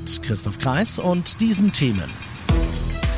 Mit Christoph Kreis und diesen Themen.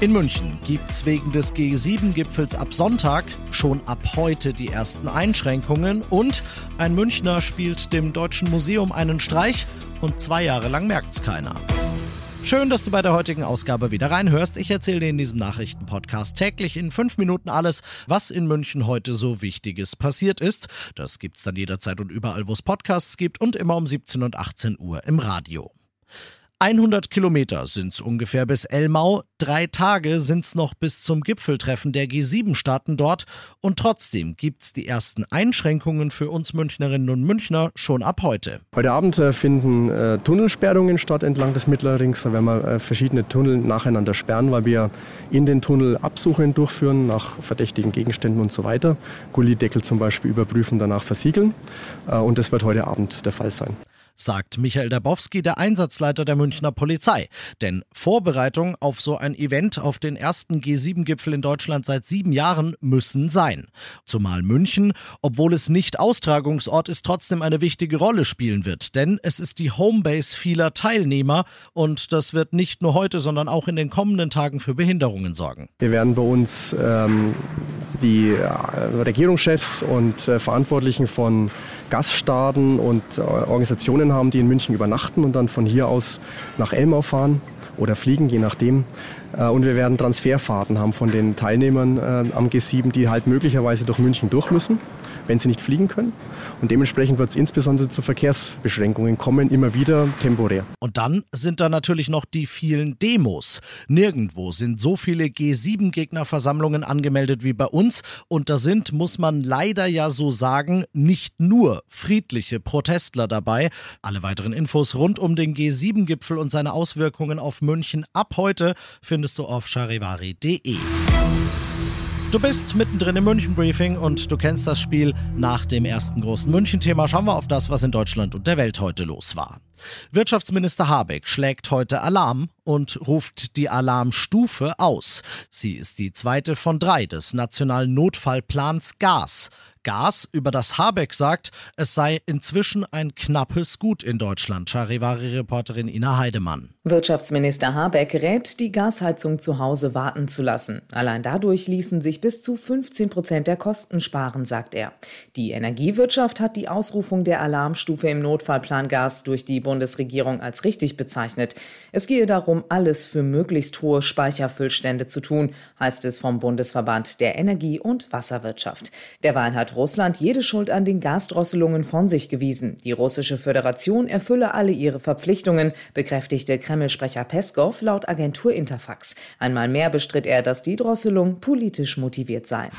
In München gibt's wegen des G7-Gipfels ab Sonntag schon ab heute die ersten Einschränkungen und ein Münchner spielt dem Deutschen Museum einen Streich und zwei Jahre lang merkt's keiner. Schön, dass du bei der heutigen Ausgabe wieder reinhörst. Ich erzähle dir in diesem Nachrichtenpodcast täglich in fünf Minuten alles, was in München heute so Wichtiges passiert ist. Das gibt's dann jederzeit und überall, wo es Podcasts gibt und immer um 17 und 18 Uhr im Radio. 100 Kilometer sind's ungefähr bis Elmau, drei Tage sind's noch bis zum Gipfeltreffen der G7-Staaten dort und trotzdem gibt's die ersten Einschränkungen für uns Münchnerinnen und Münchner schon ab heute. Heute Abend äh, finden äh, Tunnelsperrungen statt entlang des Mittelrings. Da werden wir äh, verschiedene Tunnel nacheinander sperren, weil wir in den Tunnel Absuchen durchführen nach verdächtigen Gegenständen und so weiter. Gullideckel zum Beispiel überprüfen, danach versiegeln äh, und das wird heute Abend der Fall sein sagt Michael Dabowski, der Einsatzleiter der Münchner Polizei. Denn Vorbereitungen auf so ein Event auf den ersten G7-Gipfel in Deutschland seit sieben Jahren müssen sein. Zumal München, obwohl es nicht Austragungsort ist, trotzdem eine wichtige Rolle spielen wird. Denn es ist die Homebase vieler Teilnehmer und das wird nicht nur heute, sondern auch in den kommenden Tagen für Behinderungen sorgen. Wir werden bei uns ähm, die äh, Regierungschefs und äh, Verantwortlichen von Gaststaaten und äh, Organisationen haben, die in München übernachten und dann von hier aus nach Elmau fahren oder fliegen, je nachdem. Äh, und wir werden Transferfahrten haben von den Teilnehmern äh, am G7, die halt möglicherweise durch München durch müssen wenn sie nicht fliegen können. Und dementsprechend wird es insbesondere zu Verkehrsbeschränkungen kommen, immer wieder temporär. Und dann sind da natürlich noch die vielen Demos. Nirgendwo sind so viele G7-Gegnerversammlungen angemeldet wie bei uns. Und da sind, muss man leider ja so sagen, nicht nur friedliche Protestler dabei. Alle weiteren Infos rund um den G7-Gipfel und seine Auswirkungen auf München ab heute findest du auf charivari.de. Du bist mittendrin im München Briefing und du kennst das Spiel. Nach dem ersten großen München-Thema schauen wir auf das, was in Deutschland und der Welt heute los war. Wirtschaftsminister Habeck schlägt heute Alarm und ruft die Alarmstufe aus. Sie ist die zweite von drei des Nationalen Notfallplans Gas. Gas, über das Habeck sagt, es sei inzwischen ein knappes Gut in Deutschland. Charivari-Reporterin Ina Heidemann. Wirtschaftsminister Habeck rät, die Gasheizung zu Hause warten zu lassen. Allein dadurch ließen sich bis zu 15 Prozent der Kosten sparen, sagt er. Die Energiewirtschaft hat die Ausrufung der Alarmstufe im Notfallplan Gas durch die Bundesregierung als richtig bezeichnet. Es gehe darum, alles für möglichst hohe Speicherfüllstände zu tun, heißt es vom Bundesverband der Energie- und Wasserwirtschaft. Derweil hat Russland jede Schuld an den Gasdrosselungen von sich gewiesen. Die russische Föderation erfülle alle ihre Verpflichtungen, bekräftigte Kreml-Sprecher Peskov laut Agentur Interfax. Einmal mehr bestritt er, dass die Drosselung politisch motiviert sei.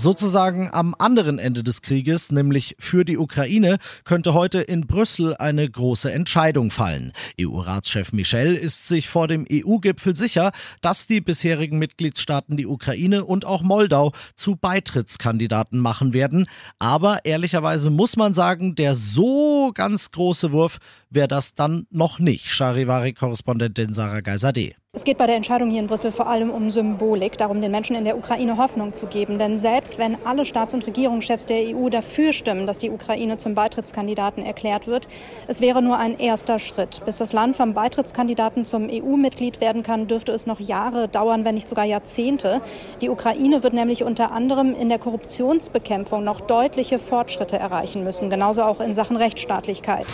Sozusagen am anderen Ende des Krieges, nämlich für die Ukraine, könnte heute in Brüssel eine große Entscheidung fallen. EU-Ratschef Michel ist sich vor dem EU-Gipfel sicher, dass die bisherigen Mitgliedstaaten die Ukraine und auch Moldau zu Beitrittskandidaten machen werden. Aber ehrlicherweise muss man sagen, der so ganz große Wurf wäre das dann noch nicht. Charivari-Korrespondentin Sarah Geisadeh. Es geht bei der Entscheidung hier in Brüssel vor allem um Symbolik, darum, den Menschen in der Ukraine Hoffnung zu geben. Denn selbst wenn alle Staats- und Regierungschefs der EU dafür stimmen, dass die Ukraine zum Beitrittskandidaten erklärt wird, es wäre nur ein erster Schritt. Bis das Land vom Beitrittskandidaten zum EU-Mitglied werden kann, dürfte es noch Jahre dauern, wenn nicht sogar Jahrzehnte. Die Ukraine wird nämlich unter anderem in der Korruptionsbekämpfung noch deutliche Fortschritte erreichen müssen, genauso auch in Sachen Rechtsstaatlichkeit.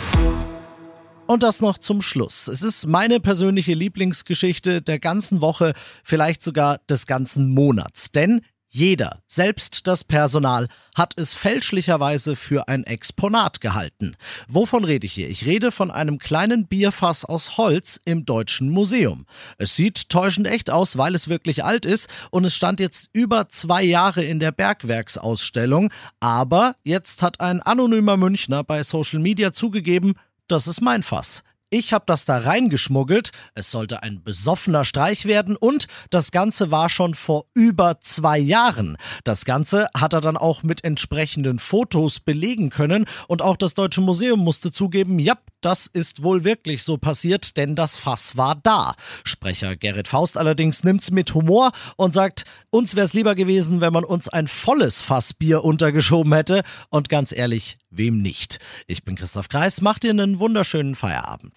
Und das noch zum Schluss. Es ist meine persönliche Lieblingsgeschichte der ganzen Woche, vielleicht sogar des ganzen Monats. Denn jeder, selbst das Personal, hat es fälschlicherweise für ein Exponat gehalten. Wovon rede ich hier? Ich rede von einem kleinen Bierfass aus Holz im Deutschen Museum. Es sieht täuschend echt aus, weil es wirklich alt ist und es stand jetzt über zwei Jahre in der Bergwerksausstellung. Aber jetzt hat ein anonymer Münchner bei Social Media zugegeben, das ist mein Fass. Ich habe das da reingeschmuggelt, es sollte ein besoffener Streich werden und das Ganze war schon vor über zwei Jahren. Das Ganze hat er dann auch mit entsprechenden Fotos belegen können und auch das Deutsche Museum musste zugeben, ja, das ist wohl wirklich so passiert, denn das Fass war da. Sprecher Gerrit Faust allerdings nimmt's mit Humor und sagt, uns wäre es lieber gewesen, wenn man uns ein volles Fass Bier untergeschoben hätte und ganz ehrlich, wem nicht? Ich bin Christoph Kreis, macht dir einen wunderschönen Feierabend.